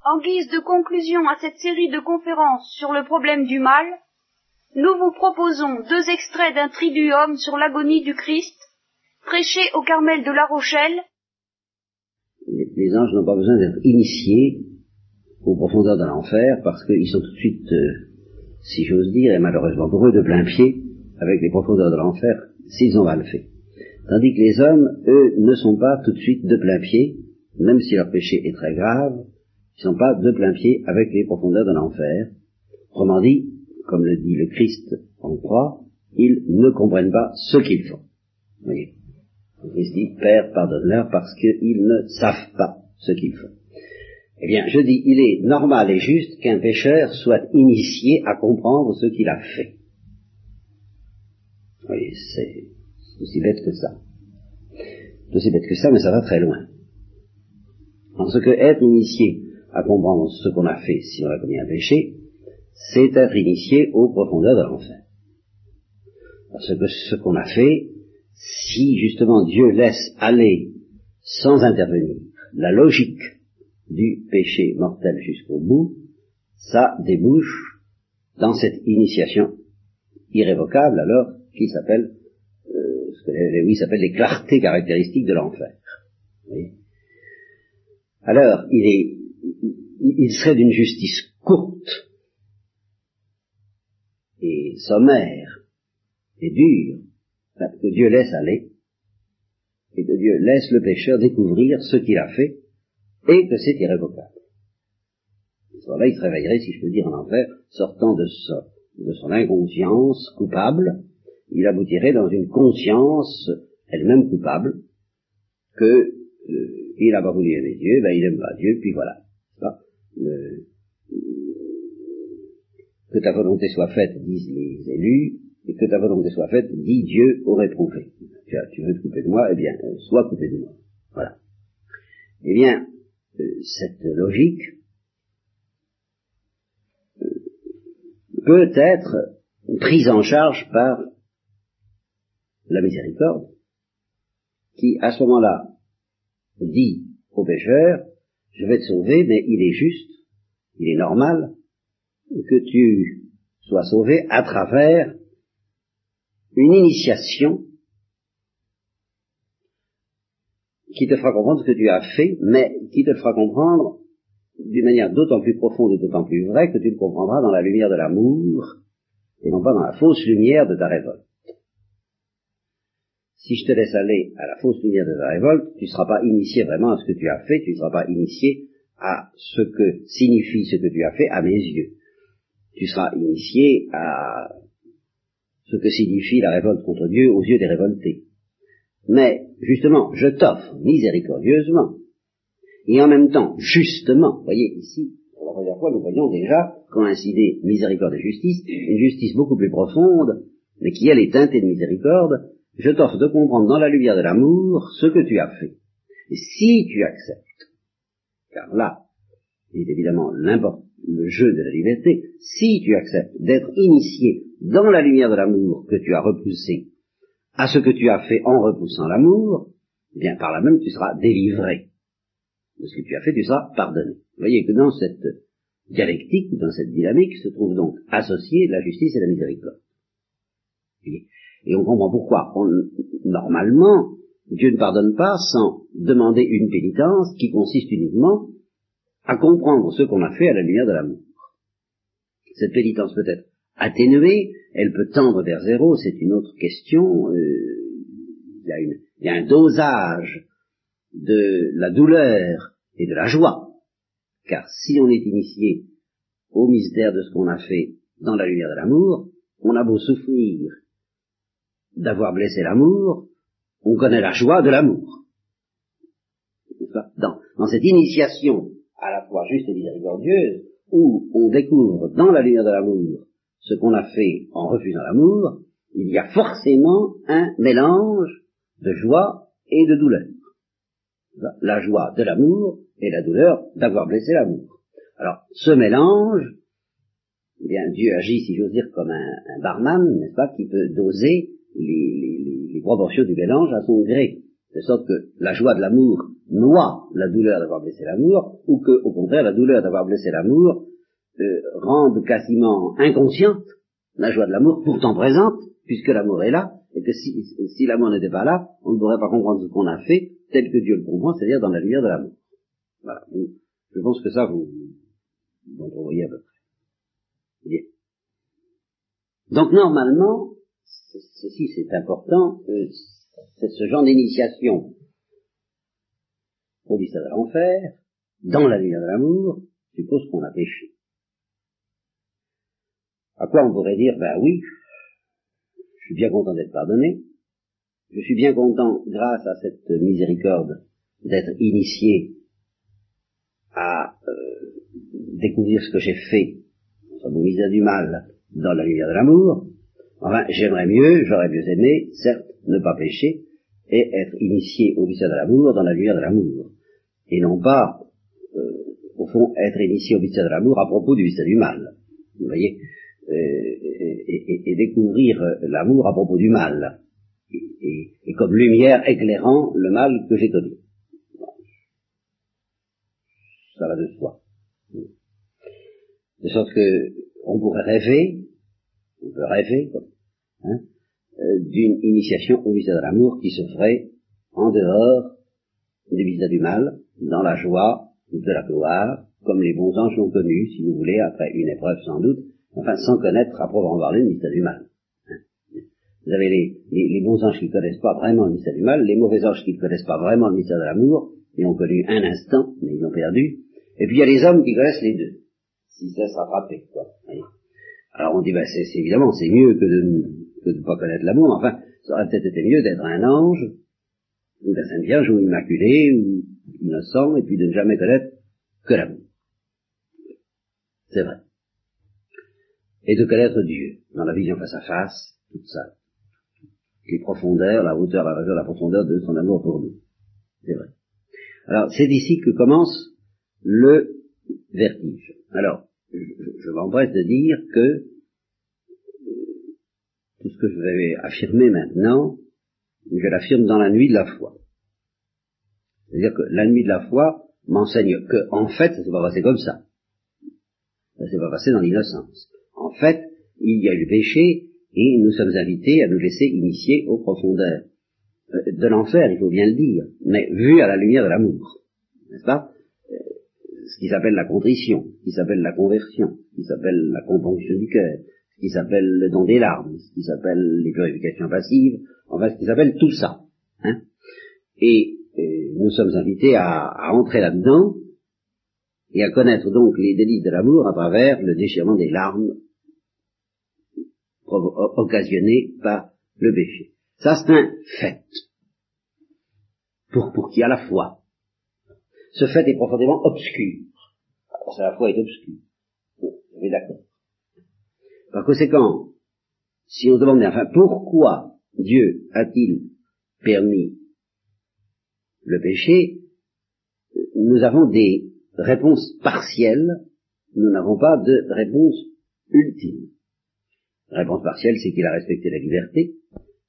En guise de conclusion à cette série de conférences sur le problème du mal, nous vous proposons deux extraits d'un triduum sur l'agonie du Christ, prêché au Carmel de La Rochelle. Les, anges n'ont pas besoin d'être initiés aux profondeurs de l'enfer parce qu'ils sont tout de suite, euh, si j'ose dire, et malheureusement pour eux, de plein pied avec les profondeurs de l'enfer s'ils ont mal fait. Tandis que les hommes, eux, ne sont pas tout de suite de plein pied, même si leur péché est très grave, ils ne sont pas de plein pied avec les profondeurs de l'enfer. Autrement dit, comme le dit le Christ en croix, ils ne comprennent pas ce qu'ils font. Vous voyez Le Christ dit, Père, pardonne-leur parce qu'ils ne savent pas ce qu'ils font. Eh bien, je dis, il est normal et juste qu'un pécheur soit initié à comprendre ce qu'il a fait. Voyez, c'est aussi bête que ça. C'est aussi bête que ça, mais ça va très loin. En que être initié à comprendre ce qu'on a fait si on a commis un péché, c'est être initié aux profondeurs de l'enfer. Parce que ce qu'on a fait, si justement Dieu laisse aller sans intervenir la logique du péché mortel jusqu'au bout, ça débouche dans cette initiation irrévocable alors qui s'appelle euh, ce que s'appelle les clartés caractéristiques de l'enfer. Alors, il est il serait d'une justice courte et sommaire et dure que Dieu laisse aller et que Dieu laisse le pécheur découvrir ce qu'il a fait et que c'est irrévocable. Ce là il se réveillerait, si je peux dire, en enfer, sortant de, de son inconscience coupable, il aboutirait dans une conscience elle-même coupable, que euh, il n'a pas voulu aimer Dieu, ben il n'aime pas Dieu, puis voilà que ta volonté soit faite, disent les élus, et que ta volonté soit faite, dit Dieu au réprouvé. Tu, veux te couper de moi, eh bien, euh, sois coupé de moi. Voilà. Eh bien, euh, cette logique euh, peut être prise en charge par la miséricorde, qui à ce moment-là dit au pécheur, je vais te sauver, mais il est juste, il est normal que tu sois sauvé à travers une initiation qui te fera comprendre ce que tu as fait, mais qui te fera comprendre d'une manière d'autant plus profonde et d'autant plus vraie que tu le comprendras dans la lumière de l'amour et non pas dans la fausse lumière de ta révolte si je te laisse aller à la fausse lumière de la révolte, tu ne seras pas initié vraiment à ce que tu as fait, tu ne seras pas initié à ce que signifie ce que tu as fait à mes yeux. Tu seras initié à ce que signifie la révolte contre Dieu aux yeux des révoltés. Mais, justement, je t'offre miséricordieusement, et en même temps, justement, voyez ici, pour la première fois, nous voyons déjà coïncider miséricorde et justice, une justice beaucoup plus profonde, mais qui elle est teintée de miséricorde, je t'offre de comprendre dans la lumière de l'amour ce que tu as fait. Si tu acceptes, car là est évidemment le jeu de la liberté, si tu acceptes d'être initié dans la lumière de l'amour que tu as repoussé à ce que tu as fait en repoussant l'amour, eh bien par là même tu seras délivré de ce que tu as fait, tu seras pardonné. Vous voyez que dans cette dialectique, dans cette dynamique, se trouve donc associée la justice et la miséricorde. Et on comprend pourquoi. normalement, Dieu ne pardonne pas sans demander une pénitence qui consiste uniquement à comprendre ce qu'on a fait à la lumière de l'amour. Cette pénitence peut être atténuée, elle peut tendre vers zéro, c'est une autre question. Euh, il, y a un dosage de la douleur et de la joie. Car si on est initié au mystère de ce qu'on a fait dans la lumière de l'amour, on a beau souffrir d'avoir blessé l'amour, on connaît la joie de l'amour. Dans, cette initiation à la fois juste et miséricordieuse, où on découvre dans la lumière de l'amour ce qu'on a fait en refusant l'amour, il y a forcément un mélange de joie et de douleur. La joie de l'amour et la douleur d'avoir blessé l'amour. Alors, ce mélange, eh bien, Dieu agit, si j'ose dire, comme un, un barman, n'est-ce pas, qui peut doser les, les, les, proportions du mélange à son gré. De sorte que la joie de l'amour noie la douleur d'avoir blessé l'amour, ou que, au contraire, la douleur d'avoir blessé l'amour euh, rende quasiment inconsciente la joie de l'amour, pourtant présente, puisque l'amour est là, et que si, si l'amour n'était pas là, on ne pourrait pas comprendre ce qu'on a fait tel que Dieu le comprend, c'est-à-dire dans la lumière de l'amour. Voilà. je pense que ça, vous, vous en à peu près. Bien. Donc normalement, ceci c'est important, euh, c'est ce genre d'initiation au mystère de l'enfer, dans la lumière de l'amour, suppose qu'on a péché. À quoi on pourrait dire, ben oui, je suis bien content d'être pardonné, je suis bien content, grâce à cette miséricorde, d'être initié à euh, découvrir ce que j'ai fait, sans vous misère du mal, dans la lumière de l'amour. Enfin, j'aimerais mieux, j'aurais mieux aimé, certes, ne pas pécher, et être initié au mystère de l'amour dans la lumière de l'amour. Et non pas, euh, au fond, être initié au mystère de l'amour à propos du mystère du mal. Vous voyez euh, et, et, découvrir l'amour à propos du mal. Et, et, comme lumière éclairant le mal que j'ai connu. Ça va de soi. De sorte que on pourrait rêver, on peut rêver, hein, euh, d'une initiation au mystère de l'amour qui se ferait en dehors des visas du mal, dans la joie de la gloire, comme les bons anges l'ont connu, si vous voulez, après une épreuve sans doute, enfin sans connaître à proprement parler le mystère du mal. Hein. Vous avez les, bons anges qui ne connaissent pas vraiment le mystère du mal, les mauvais anges qui ne connaissent pas vraiment le mystère de l'amour, ils ont connu un instant, mais ils l'ont perdu, et puis il y a les hommes qui connaissent les deux, si ça se rattraper, quoi. Alors on dit, bah, c'est, évidemment, c'est mieux que de ne pas connaître l'amour. Enfin, ça aurait peut-être été mieux d'être un ange, ou la Sainte Vierge, ou immaculé, ou innocent, et puis de ne jamais connaître que l'amour. C'est vrai. Et de connaître Dieu, dans la vision face à face, tout ça. Les profondeurs, la hauteur, la largeur, la profondeur de son amour pour nous. C'est vrai. Alors, c'est ici que commence le vertige. Alors, je, m'empresse de dire que euh, tout ce que je vais affirmer maintenant, je l'affirme dans la nuit de la foi. C'est-à-dire que la nuit de la foi m'enseigne que, en fait, ça s'est pas passé comme ça. Ça s'est pas passé dans l'innocence. En fait, il y a eu le péché et nous sommes invités à nous laisser initier aux profondeurs euh, de l'enfer, il faut bien le dire, mais vu à la lumière de l'amour. N'est-ce pas? Qui s'appelle la contrition, ce qui s'appelle la conversion, ce qui s'appelle la componction du cœur, ce qui s'appelle le don des larmes, ce qui s'appelle les purifications passives, enfin ce qui s'appelle tout ça. Hein. Et, nous sommes invités à, à entrer là-dedans et à connaître donc les délices de l'amour à travers le déchirement des larmes occasionnées par le péché. Ça c'est un fait. Pour, pour qui a la foi ce fait est profondément obscur. La foi est obscure. Bon, êtes d'accord. Par conséquent, si on se demande, enfin, pourquoi Dieu a-t-il permis le péché, nous avons des réponses partielles, nous n'avons pas de réponse ultime. réponse partielle, c'est qu'il a respecté la liberté.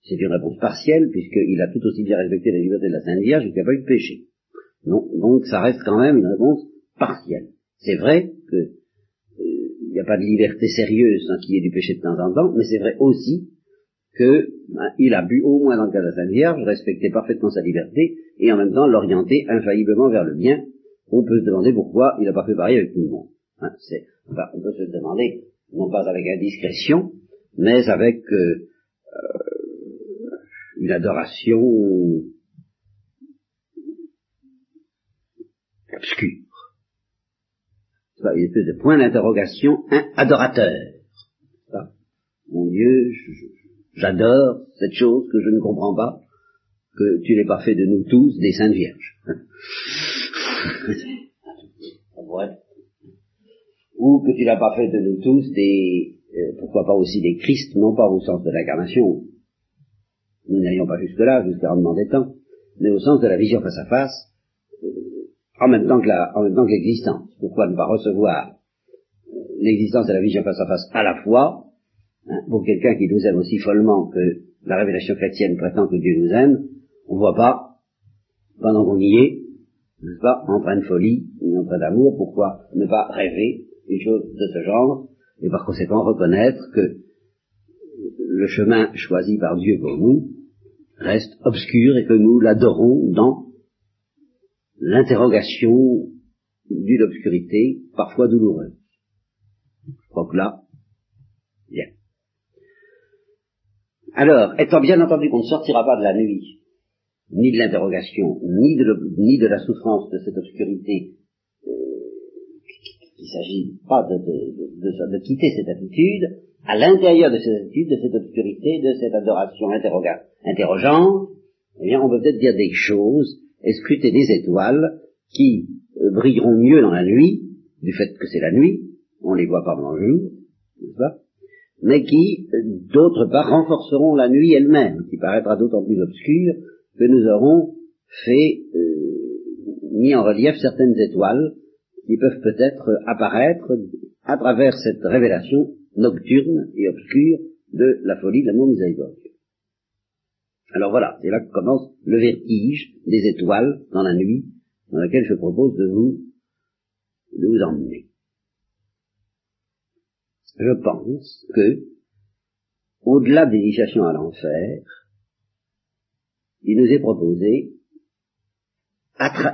C'est une réponse partielle, puisqu'il a tout aussi bien respecté la liberté de la Sainte Vierge qu'il n'y a pas eu de péché. Donc, ça reste quand même une réponse partielle. C'est vrai que il euh, n'y a pas de liberté sérieuse sans qu'il y ait du péché de temps en temps, mais c'est vrai aussi que ben, il a bu au moins dans le cas de la Sainte Vierge, respecter parfaitement sa liberté et en même temps l'orienter infailliblement vers le bien. On peut se demander pourquoi il n'a pas fait pareil avec tout le monde. Hein, on peut se demander, non pas avec indiscrétion, mais avec euh, euh, une adoration obscur. Une espèce de point d'interrogation un adorateur. Mon Dieu, j'adore cette chose que je ne comprends pas, que tu n'aies pas fait de nous tous des saintes vierges. Ou que tu n'as pas fait de nous tous des, euh, pourquoi pas aussi des Christ, non pas au sens de l'incarnation. Nous n'allions pas jusque-là, jusqu'à rendement des temps, mais au sens de la vision face à face, en même temps que la, en même temps l'existence. Pourquoi ne pas recevoir l'existence et la vision face à face à la fois, hein, pour quelqu'un qui nous aime aussi follement que la révélation chrétienne prétend que Dieu nous aime, on ne voit pas pendant qu'on y est, n'est-ce pas, en train de folie, en train d'amour, pourquoi ne pas rêver une chose de ce genre, et par conséquent reconnaître que le chemin choisi par Dieu pour nous reste obscur et que nous l'adorons dans l'interrogation d'une obscurité parfois douloureuse. Je crois que là, bien. Alors, étant bien entendu qu'on ne sortira pas de la nuit, ni de l'interrogation, ni de, la souffrance de cette obscurité, euh, il ne s'agit pas de, quitter cette attitude, à l'intérieur de cette attitude, de cette obscurité, de cette adoration interrogeante, eh bien, on peut peut-être dire des choses et des étoiles qui euh, brilleront mieux dans la nuit, du fait que c'est la nuit, on les voit pas dans le jour, n'est-ce pas mais qui, d'autre part, renforceront la nuit elle-même, qui paraîtra d'autant plus obscure que nous aurons fait, euh, mis en relief certaines étoiles qui peuvent peut-être apparaître à travers cette révélation nocturne et obscure de la folie de l'amour miséricordieux. Alors voilà, c'est là que commence le vertige des étoiles dans la nuit, dans laquelle je propose de vous, de vous emmener je pense que, au-delà de l'initiation à l'enfer, il nous est proposé,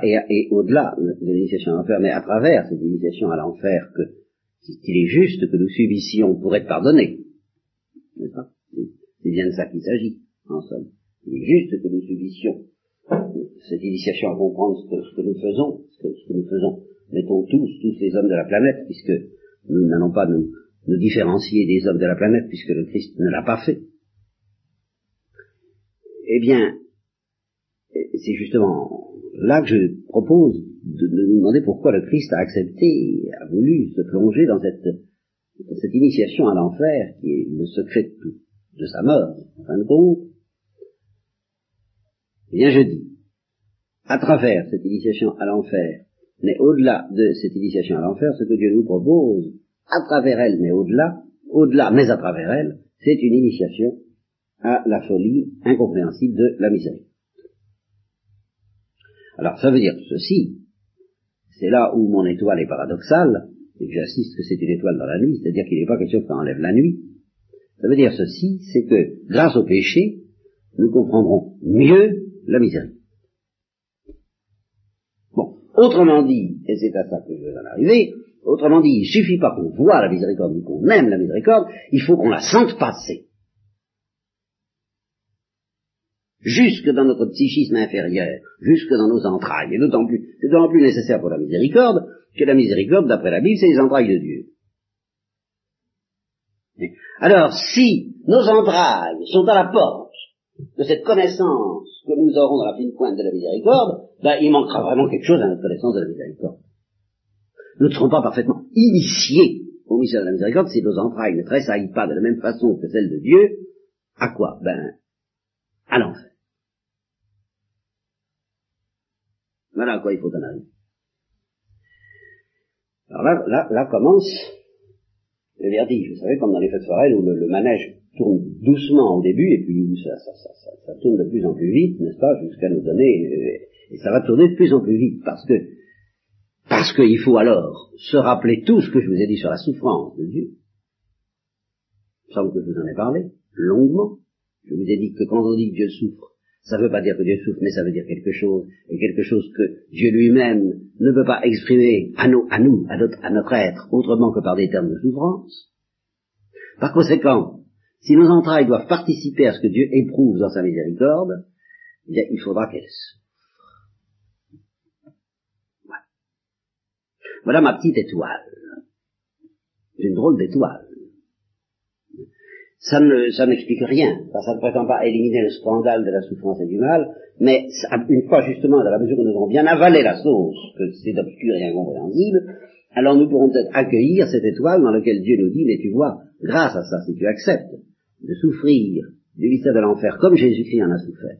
et, au-delà de l'initiation à l'enfer, mais à travers cette initiation à l'enfer, que qu'il est juste que nous subissions pour être pardonnés. C'est bien de ça qu'il s'agit, en somme. Il est juste que nous subissions cette initiation à comprendre ce que, nous faisons, ce que, nous faisons, mettons tous, tous les hommes de la planète, puisque nous n'allons pas nous, différencier des hommes de la planète puisque le Christ ne l'a pas fait. Eh bien, c'est justement là que je propose de, nous demander pourquoi le Christ a accepté, a voulu se plonger dans cette, initiation à l'enfer qui est le secret de sa mort, en fin de compte. Eh bien, je dis, à travers cette initiation à l'enfer, mais au-delà de cette initiation à l'enfer, ce que Dieu nous propose, à travers elle, mais au-delà, au-delà, mais à travers elle, c'est une initiation à la folie incompréhensible de la miséricorde. Alors ça veut dire ceci, c'est là où mon étoile est paradoxale, et que j'insiste que c'est une étoile dans la nuit, c'est-à-dire qu'il n'est pas question qu'on enlève la nuit. Ça veut dire ceci, c'est que grâce au péché, nous comprendrons mieux la miséricorde. Bon, autrement dit, et c'est à ça que je veux en arriver, Autrement dit, il suffit pas qu'on voit la miséricorde ou qu'on aime la miséricorde, il faut qu'on la sente passer. Jusque dans notre psychisme inférieur, jusque dans nos entrailles. Et d'autant plus, c'est d'autant plus nécessaire pour la miséricorde que la miséricorde, d'après la Bible, c'est les entrailles de Dieu. Alors, si nos entrailles sont à la porte de cette connaissance que nous aurons dans la fine pointe de la miséricorde, ben, il manquera vraiment quelque chose à notre connaissance de la miséricorde nous ne serons pas parfaitement initiés au mystère de la miséricorde si nos entrailles ne tressaillent pas de la même façon que celles de Dieu. À quoi? Ben, à l'enfer. Voilà à quoi il faut en arriver. Alors là, là, là commence le vertige. Vous savez, comme dans les fêtes foraines où le, manège tourne doucement au début et puis ça, ça, ça, ça, tourne de plus en plus vite, n'est-ce pas, jusqu'à nous donner, euh, et ça va tourner de plus en plus vite parce que parce qu'il faut alors se rappeler tout ce que je vous ai dit sur la souffrance de Dieu. Il semble que je vous en ai parlé longuement. Je vous ai dit que quand on dit que Dieu souffre, ça ne veut pas dire que Dieu souffre, mais ça veut dire quelque chose, et quelque chose que Dieu lui-même ne peut pas exprimer à nous, à nous, à notre, à notre être, autrement que par des termes de souffrance. Par conséquent, si nos entrailles doivent participer à ce que Dieu éprouve dans sa miséricorde, eh il faudra qu'elles Voilà ma petite étoile. Une drôle d'étoile. Ça ne, ça n'explique rien, ça ne prétend pas éliminer le scandale de la souffrance et du mal, mais une fois justement, dans la mesure où nous aurons bien avalé la sauce, que c'est obscur et incompréhensible, alors nous pourrons peut-être accueillir cette étoile dans laquelle Dieu nous dit, mais tu vois, grâce à ça, si tu acceptes de souffrir du mystère de l'enfer comme Jésus-Christ en a souffert,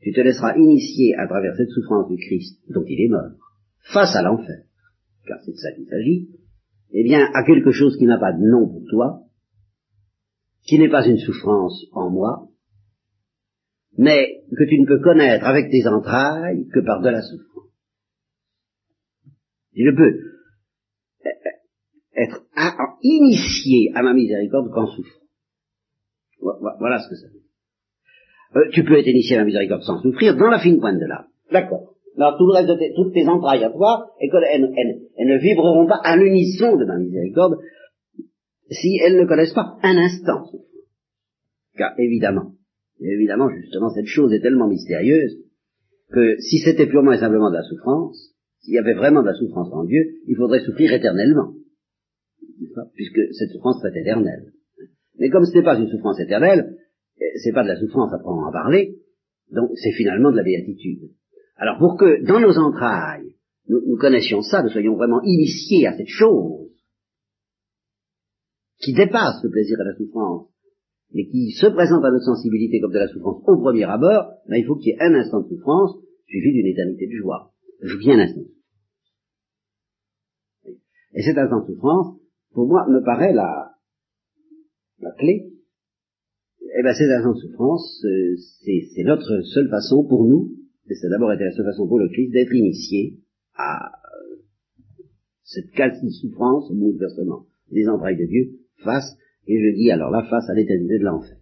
tu te laisseras initier à travers cette souffrance du Christ dont il est mort, face à l'enfer car c'est de ça qu'il s'agit, eh bien, à quelque chose qui n'a pas de nom pour toi, qui n'est pas une souffrance en moi, mais que tu ne peux connaître avec tes entrailles que par de la souffrance. Tu ne peux être initié à ma miséricorde qu'en souffrant. Voilà ce que ça veut dire. Euh, tu peux être initié à ma miséricorde sans souffrir dans la fine pointe de l'âme. D'accord. Alors tout le reste de tes, toutes tes entrailles à toi, elles, elles, ne vibreront pas à l'unisson de ma miséricorde si elles ne connaissent pas un instant. Car évidemment, évidemment, justement, cette chose est tellement mystérieuse que si c'était purement et simplement de la souffrance, s'il y avait vraiment de la souffrance en Dieu, il faudrait souffrir éternellement. Puisque cette souffrance serait éternelle. Mais comme ce n'est pas une souffrance éternelle, c'est pas de la souffrance à en parler, donc c'est finalement de la béatitude. Alors pour que dans nos entrailles, nous, connaissions ça, nous soyons vraiment initiés à cette chose qui dépasse le plaisir et la souffrance, mais qui se présente à notre sensibilité comme de la souffrance au premier abord, ben, il faut qu'il y ait un instant de souffrance suivi d'une éternité de joie. Je viens l'instant. Et cet instant de souffrance, pour moi, me paraît la, la clé. Eh bien, cet instant de souffrance, euh, c'est notre seule façon pour nous et ça a d'abord été la seule façon pour le Christ d'être initié à euh, cette quasi-souffrance, au bouleversement des entrailles de Dieu, face, et je dis alors là, face à l'éternité de l'enfer.